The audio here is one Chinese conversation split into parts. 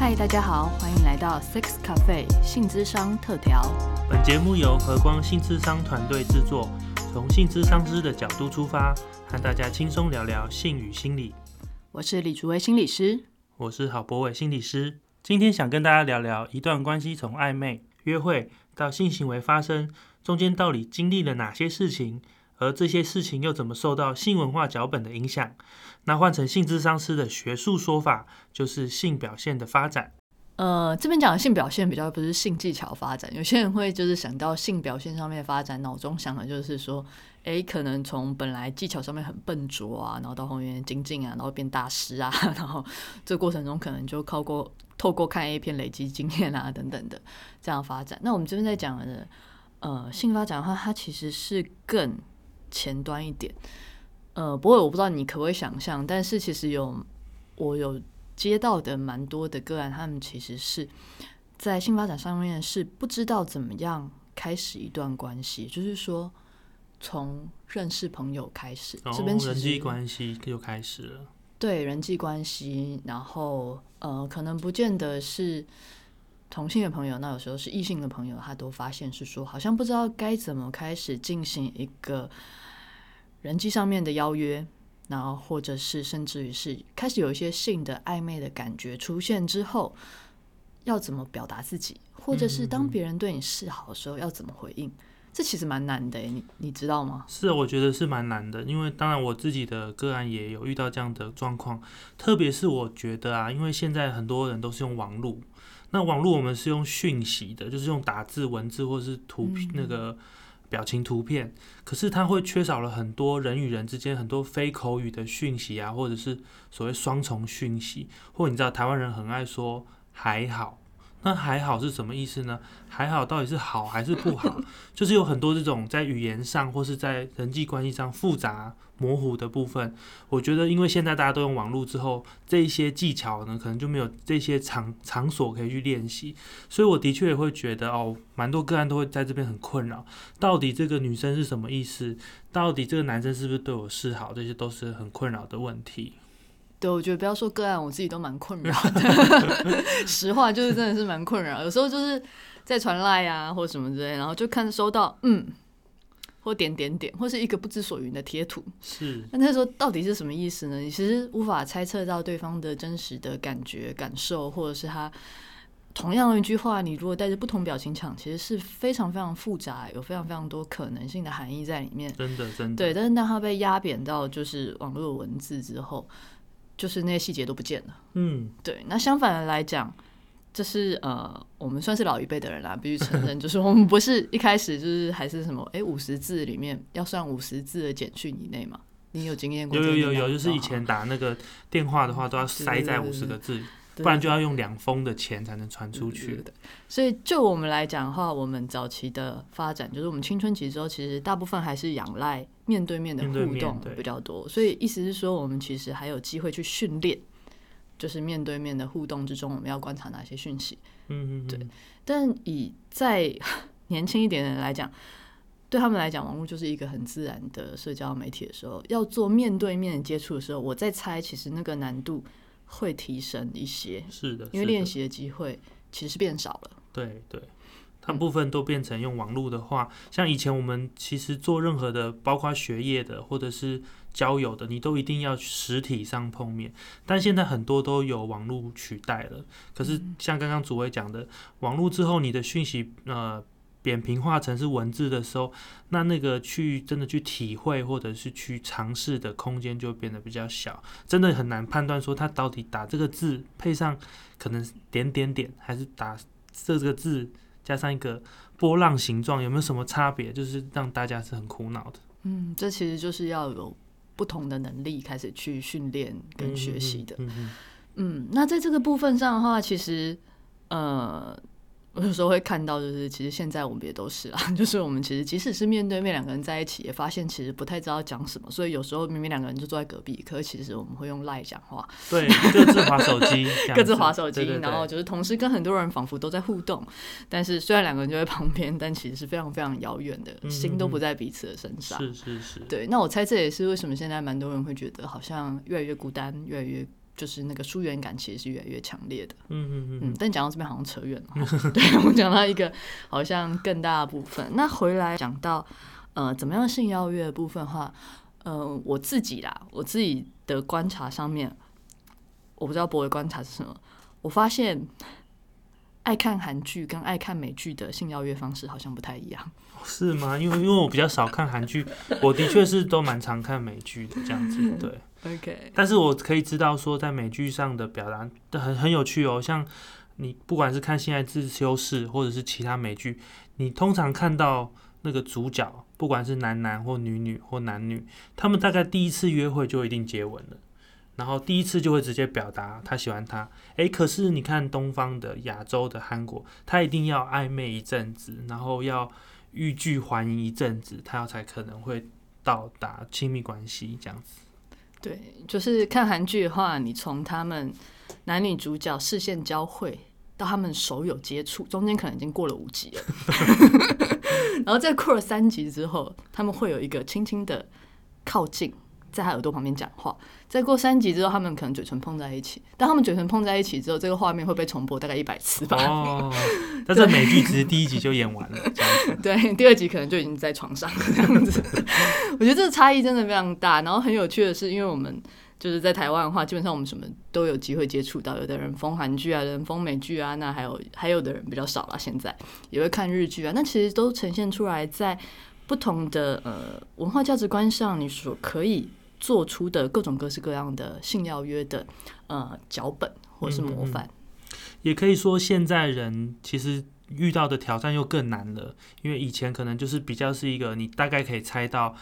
嗨，大家好，欢迎来到 Sex Cafe 性智商特调。本节目由和光性智商团队制作，从性智商师的角度出发，和大家轻松聊聊性与心理。我是李竹薇心理师，我是郝博伟心理师。今天想跟大家聊聊一段关系从暧昧、约会到性行为发生，中间到底经历了哪些事情，而这些事情又怎么受到性文化脚本的影响？那换成性智商师的学术说法，就是性表现的发展。呃，这边讲的性表现比较不是性技巧发展，有些人会就是想到性表现上面发展，脑中想的就是说，诶，可能从本来技巧上面很笨拙啊，然后到后面精进啊，然后变大师啊，然后这个过程中可能就靠过透过看 A 片累积经验啊等等的这样发展。那我们这边在讲的呃性发展的话，它其实是更前端一点。呃，不过我不知道你可不可以想象，但是其实有我有。接到的蛮多的个案，他们其实是在性发展上面是不知道怎么样开始一段关系，就是说从认识朋友开始，这边人际关系就开始了。对人际关系，然后呃，可能不见得是同性的朋友，那有时候是异性的朋友，他都发现是说，好像不知道该怎么开始进行一个人际上面的邀约。然后，或者是甚至于是开始有一些性的暧昧的感觉出现之后，要怎么表达自己，或者是当别人对你示好的时候要怎么回应，这其实蛮难的，你你知道吗？是，我觉得是蛮难的，因为当然我自己的个案也有遇到这样的状况，特别是我觉得啊，因为现在很多人都是用网络，那网络我们是用讯息的，就是用打字、文字或是图那个。表情图片，可是它会缺少了很多人与人之间很多非口语的讯息啊，或者是所谓双重讯息，或你知道台湾人很爱说还好。那还好是什么意思呢？还好到底是好还是不好？就是有很多这种在语言上或是在人际关系上复杂模糊的部分。我觉得，因为现在大家都用网络之后，这一些技巧呢，可能就没有这些场场所可以去练习。所以我的确也会觉得，哦，蛮多个案都会在这边很困扰。到底这个女生是什么意思？到底这个男生是不是对我示好？这些都是很困扰的问题。对，我觉得不要说个案，我自己都蛮困扰的。实话就是真的是蛮困扰，有时候就是在传赖啊或什么之类，然后就看收到嗯，或点点点，或是一个不知所云的贴图。是，那那时候到底是什么意思呢？你其实无法猜测到对方的真实的感觉、感受，或者是他同样的一句话，你如果带着不同表情抢，其实是非常非常复杂，有非常非常多可能性的含义在里面。真的，真的。对，但是当他被压扁到就是网络文字之后。就是那些细节都不见了。嗯，对。那相反的来讲，就是呃，我们算是老一辈的人啦，必须承认，就是我们不是一开始就是还是什么，哎，五十字里面要算五十字的简讯以内嘛？你有经验过？有有有有，就是以前打那个电话的话，都要塞在五十个字。不然就要用两封的钱才能传出去。所以就我们来讲的话，我们早期的发展，就是我们青春期之后，其实大部分还是仰赖面对面的互动比较多。所以意思是说，我们其实还有机会去训练，就是面对面的互动之中，我们要观察哪些讯息。嗯嗯，对。但以在年轻一点的人来讲，对他们来讲，网络就是一个很自然的社交媒体的时候，要做面对面接触的时候，我在猜，其实那个难度。会提升一些，是的，因为练习的机会其实是变少了。对对，大部分都变成用网络的话，像以前我们其实做任何的，包括学业的或者是交友的，你都一定要实体上碰面。但现在很多都有网络取代了。可是像刚刚主委讲的，网络之后你的讯息呃。扁平化成是文字的时候，那那个去真的去体会或者是去尝试的空间就变得比较小，真的很难判断说他到底打这个字配上可能点点点，还是打这个字加上一个波浪形状，有没有什么差别？就是让大家是很苦恼的。嗯，这其实就是要有不同的能力开始去训练跟学习的。嗯嗯，那在这个部分上的话，其实呃。我有时候会看到，就是其实现在我们也都是啊，就是我们其实即使是面对面两个人在一起，也发现其实不太知道讲什么，所以有时候明明两个人就坐在隔壁，可是其实我们会用赖讲话，对，各自划手机，各自划手机，然后就是同时跟很多人仿佛都在互动，但是虽然两个人就在旁边，但其实是非常非常遥远的，心都不在彼此的身上。是是是，对。那我猜这也是为什么现在蛮多人会觉得好像越来越孤单，越来越就是那个疏远感其实是越来越强烈的。嗯嗯嗯嗯，但讲到这边好像扯远了。对我们讲到一个好像更大的部分，那回来讲到呃怎么样性邀约的部分的话，呃我自己啦，我自己的观察上面，我不知道博伟观察是什么，我发现爱看韩剧跟爱看美剧的性邀约方式好像不太一样。是吗？因为因为我比较少看韩剧，我的确是都蛮常看美剧的这样子，对。OK，但是我可以知道说，在美剧上的表达很很有趣哦。像你不管是看《性爱自修室》或者是其他美剧，你通常看到那个主角，不管是男男或女女或男女，他们大概第一次约会就一定接吻了，然后第一次就会直接表达他喜欢他。诶，可是你看东方的、亚洲的、韩国，他一定要暧昧一阵子，然后要欲拒还迎一阵子，他才可能会到达亲密关系这样子。对，就是看韩剧的话，你从他们男女主角视线交汇到他们手有接触，中间可能已经过了五集了，然后再过了三集之后，他们会有一个轻轻的靠近，在他耳朵旁边讲话。再过三集之后，他们可能嘴唇碰在一起，当他们嘴唇碰在一起之后，这个画面会被重播大概一百次吧。哦，但是美剧其实第一集就演完了。对，第二集可能就已经在床上了这样子。我觉得这个差异真的非常大。然后很有趣的是，因为我们就是在台湾的话，基本上我们什么都有机会接触到。有的人封韩剧啊，有的人封美剧啊，那还有 还有的人比较少了，现在也会看日剧啊。那其实都呈现出来在不同的呃文化价值观上，你所可以做出的各种各式各样的性邀约的呃脚本或是模范。也可以说，现在人其实遇到的挑战又更难了，因为以前可能就是比较是一个你大概可以猜到。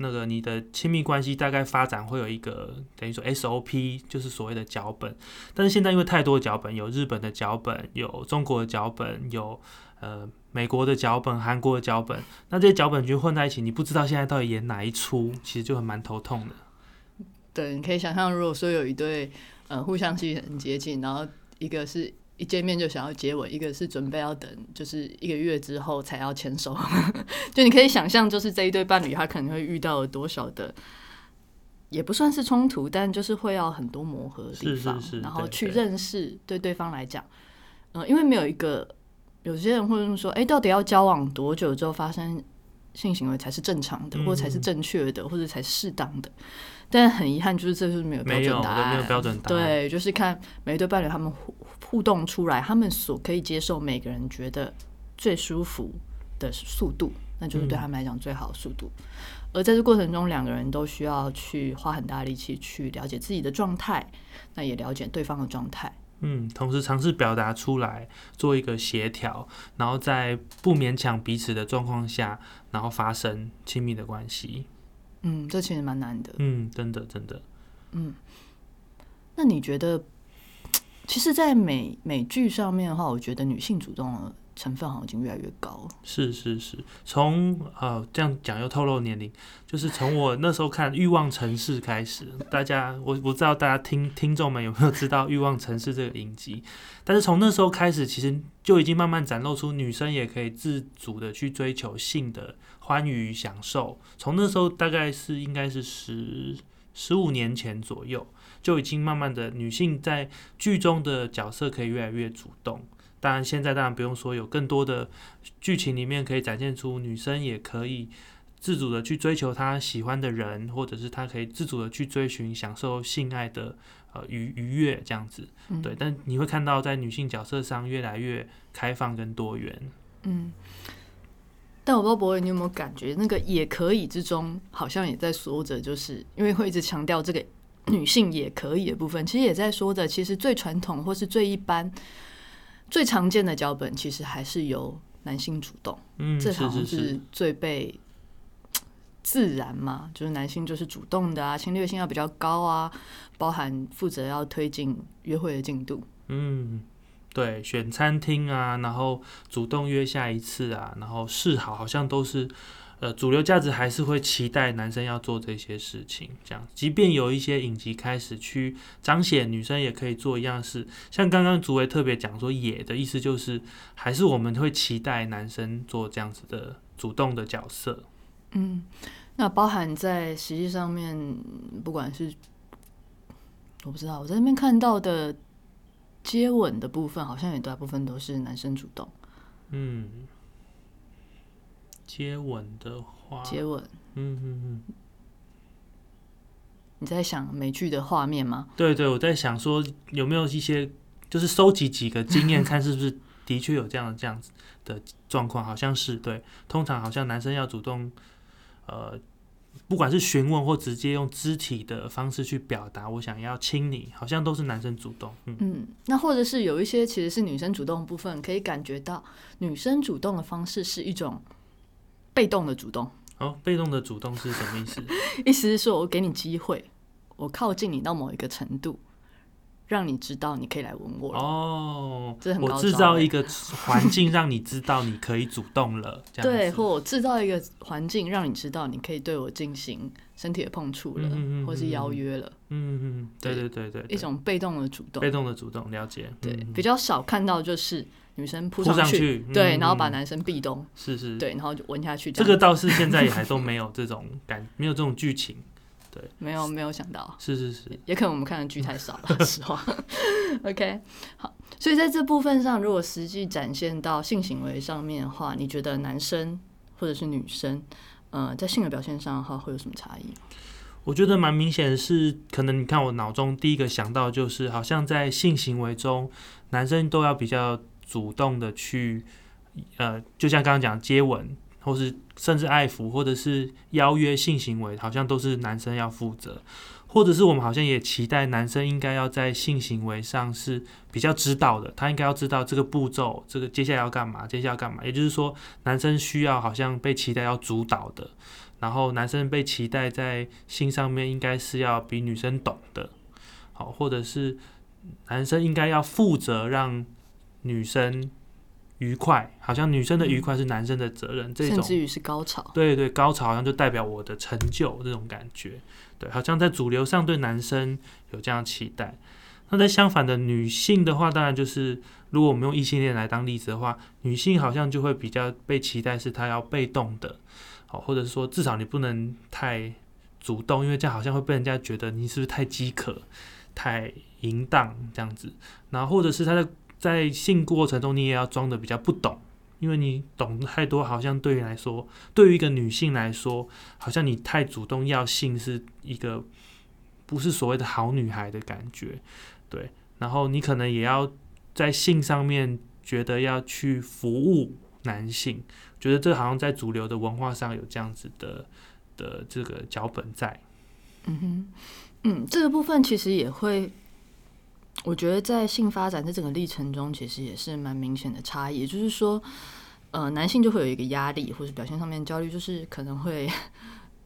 那个你的亲密关系大概发展会有一个等于说 SOP，就是所谓的脚本。但是现在因为太多脚本，有日本的脚本，有中国的脚本，有呃美国的脚本、韩国的脚本，那这些脚本就混在一起，你不知道现在到底演哪一出，其实就很蛮头痛的。对，你可以想象，如果说有一对呃互相戏很接近，然后一个是一见面就想要接吻，一个是准备要等就是一个月之后才要牵手，就你可以想象，就是这一对伴侣他可能会遇到了多少的，也不算是冲突，但就是会要很多磨合的地方，是是是然后去认识对对方来讲，呃，因为没有一个有些人会问说，哎、到底要交往多久之后发生性行为才是正常的，或者才是嗯正确的，或者才是适当的？但很遗憾，就是这就是没有标准答案，没有标准答案。对，就是看每一对伴侣他们互互动出来，他们所可以接受每个人觉得最舒服的速度，那就是对嗯他们来讲最好的速度。而在这过程中，两个人都需要去花很大力气去了解自己的状态，那也了解对方的状态。嗯，同时尝试表达出来，做一个协调，然后在不勉强彼此的状况下，然后发生亲密的关系。嗯，这其实蛮难的。嗯，真的真的，嗯那你觉得，其实，在美美剧上面的话，我觉得女性主动的成分好像已经越来越高了。是是是。从呃这样讲又透露年龄，就是从我那时候看《欲望城市》开始，大家我我不知道大家听听众们有没有知道《欲望城市》这个影集，但是从那时候开始，其实就已经慢慢展露出女生也可以自主的去追求性的欢愉享受。从那时候大概是应该是十十五年前左右，就已经慢慢的女性在剧中的角色可以越来越主动。当然，现在当然不用说，有更多的剧情里面可以展现出女生也可以自主的去追求她喜欢的人，或者是她可以自主的去追寻享受性爱的呃愉愉悦这样子。嗯对，但你会看到在女性角色上越来越开放跟多元。嗯，但我不知道博伟，你有没有感觉那个也可以之中，好像也在说着，就是因为会一直强调这个女性也可以的部分，其实也在说着，其实最传统或是最一般、最常见的脚本，其实还是由男性主动，嗯，这好像是最被自然嘛，就是男性就是主动的啊，侵略性要比较高啊，包含负责要推进约会的进度。嗯。对，选餐厅啊，然后主动约下一次啊，然后示好，好像都是呃主流价值还是会期待男生要做这些事情。这样，即便有一些影集开始去彰显女生也可以做一样事，像刚刚竹维特别讲说“野”的意思就是，还是我们会期待男生做这样子的主动的角色。嗯，那包含在实际上面，不管是我不知道，我在那边看到的接吻的部分，好像也大部分都是男生主动嗯，接吻的话，接吻。嗯嗯嗯，你在想美剧的画面吗？对对，我在想说有没有一些，就是收集几个经验，看是不是的确有这样这样子的状况，好像是对。通常好像男生要主动，呃，不管是询问或直接用肢体的方式去表达我想要亲你，好像都是男生主动。嗯，嗯，那或者是有一些其实是女生主动的部分，可以感觉到女生主动的方式是一种被动的主动，哦，被动的主动是什么意思？意思是说我给你机会，我靠近你到某一个程度，让你知道你可以来吻我。了。哦，这很我制造一个环境让你知道你可以主动了，这样对，或我制造一个环境，让你知道你可以对我进行身体的碰触了，嗯嗯嗯或是邀约了，嗯嗯，对对对对。一种被动的主动。被动的主动了解，对，嗯。比较少看到就是女生扑扑上去，去对，嗯嗯然后把男生壁咚，是是，对，然后就吻下去这个倒是现在也还都没有这种感，没有这种剧情，对没有没有想到，是是是，也可能我们看的剧太少了，实话。OK，好，所以在这部分上，如果实际展现到性行为上面的话，你觉得男生或者是女生，呃，在性的表现上的话，会有什么差异？我觉得蛮明显的是，可能你看我脑中第一个想到就是，好像在性行为中，男生都要比较主动的去，呃，就像刚刚讲接吻，或是甚至爱抚，或者是邀约性行为，好像都是男生要负责，或者是我们好像也期待男生应该要在性行为上是比较知道的，他应该要知道这个步骤，这个接下来要干嘛，接下来要干嘛，也就是说，男生需要好像被期待要主导的。然后男生被期待在性上面应该是要比女生懂的，好，或者是男生应该要负责让女生愉快，好像女生的愉快是男生的责任，这种甚至于是高潮。对对，高潮好像就代表我的成就这种感觉，对，好像在主流上对男生有这样期待。那在相反的女性的话，当然就是如果我们用异性恋来当例子的话，女性好像就会比较被期待是她要被动的，好，或者是说至少你不能太主动，因为这样好像会被人家觉得你是不是太饥渴、太淫荡这样子。然后或者是她在在性过程中，你也要装的比较不懂。因为你懂太多，好像对于来说，对于一个女性来说，好像你太主动要性是一个不是所谓的好女孩的感觉，对。然后你可能也要在性上面觉得要去服务男性，觉得这好像在主流的文化上有这样子的的这个脚本在。嗯哼，嗯，这个部分其实也会，我觉得在性发展这整个历程中，其实也是蛮明显的差异。也就是说，呃，男性就会有一个压力，或者表现上面焦虑，就是可能会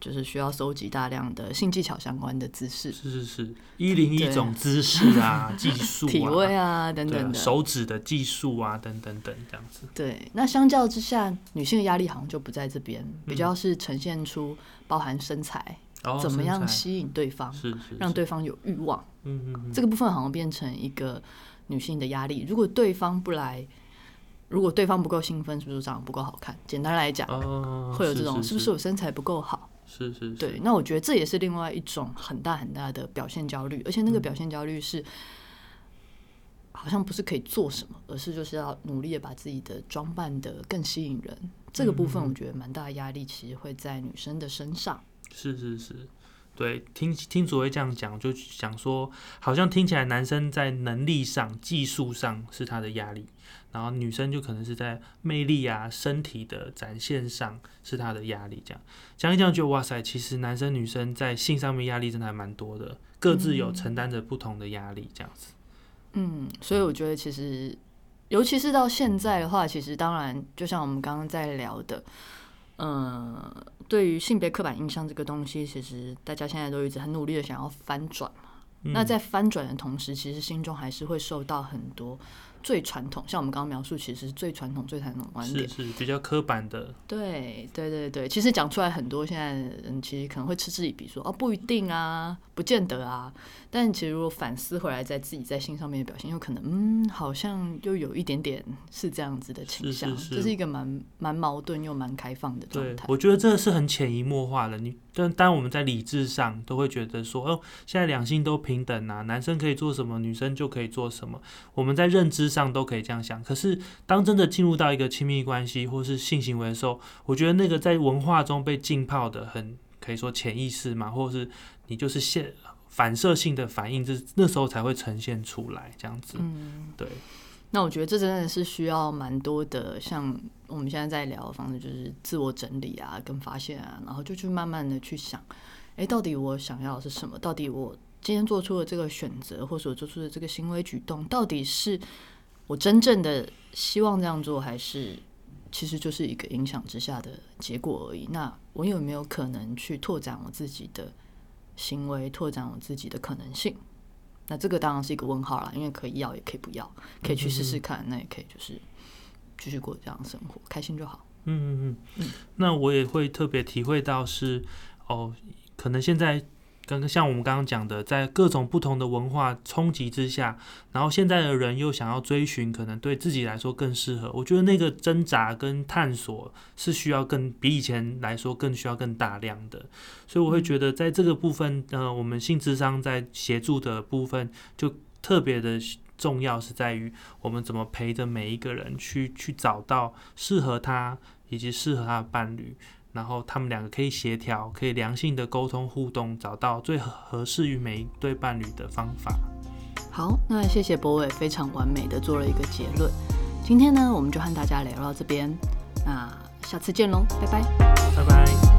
就是需要搜集大量的性技巧相关的知识、是是是，一零一种姿势啊、技 术体位啊、啊等等的。手指的技术啊等等等这样子。对，那相较之下，女性的压力好像就不在这边，比嗯较是呈现出包含身材、哦，怎么样吸引对方，让对方有欲望。嗯嗯嗯，这个部分好像变成一个女性的压力。如果对方不来，如果对方不够兴奋，是不是长得不够好看？简单来讲，哦，会有这种是是不是我身材不够好？是是是，对，那我觉得这也是另外一种很大很大的表现焦虑，而且那个嗯表现焦虑是。好像不是可以做什么，而是就是要努力的把自己的装扮的更吸引人。这个部分我觉得蛮大的压力，其实会在女生的身上。是是是，对，听听主委这样讲，就想说，好像听起来男生在能力上、技术上是他的压力，然后女生就可能是在魅力啊、身体的展现上是他的压力。这样讲一讲，就哇塞，其实男生女生在性上面压力真的还蛮多的，各自有承担着不同的压力，这样子。嗯，所以我觉得其实，尤其是到现在的话，其实当然，就像我们刚刚在聊的，嗯，对于性别刻板印象这个东西，其实大家现在都一直很努力的想要翻转嘛。嗯那在翻转的同时，其实心中还是会受到很多最传统，像我们刚刚描述，其实是最传统、最传统的观点。是是比较刻板的。对对对对，其实讲出来很多，现在人其实可能会嗤之以鼻，说哦不一定啊，不见得啊。但其实如果反思回来，在自己在性上面的表现，有可能嗯，好像又有一点点是这样子的倾向，这是一个蛮蛮矛盾又蛮开放的状态。我觉得这是很潜移默化的。你但当我们在理智上都会觉得说，哦，现在两性都平等啊，男生可以做什么，女生就可以做什么，我们在认知上都可以这样想。可是当真的进入到一个亲密关系或是性行为的时候，我觉得那个在文化中被浸泡的很，可以说潜意识嘛，或者是你就是现。反射性的反应，这那时候才会呈现出来，这样子。嗯，对。那我觉得这真的是需要蛮多的，像我们现在在聊的方式，就是自我整理啊，跟发现啊，然后就去慢慢的去想，哎，到底我想要的是什么？到底我今天做出的这个选择，或者做出的这个行为举动，到底是我真正的希望这样做，还是其实就是一个影响之下的结果而已？那我有没有可能去拓展我自己的？行为拓展我自己的可能性，那这个当然是一个问号啦，因为可以要也可以不要，可以去试试看，那也可以就是继续过这样的生活，开心就好。嗯嗯嗯，那我也会特别体会到是哦，可能现在。刚刚像我们刚刚讲的，在各种不同的文化冲击之下，然后现在的人又想要追寻可能对自己来说更适合，我觉得那个挣扎跟探索是需要更比以前来说更需要更大量的，所以我会觉得在这个部分，呃，我们性智商在协助的部分就特别的重要，是在于我们怎么陪着每一个人去去找到适合他以及适合他的伴侣。然后他们两个可以协调，可以良性的沟通互动，找到最合适于每一对伴侣的方法。好，那谢谢博伟，非常完美的做了一个结论。今天呢，我们就和大家聊到这边，那下次见喽，拜拜，拜拜。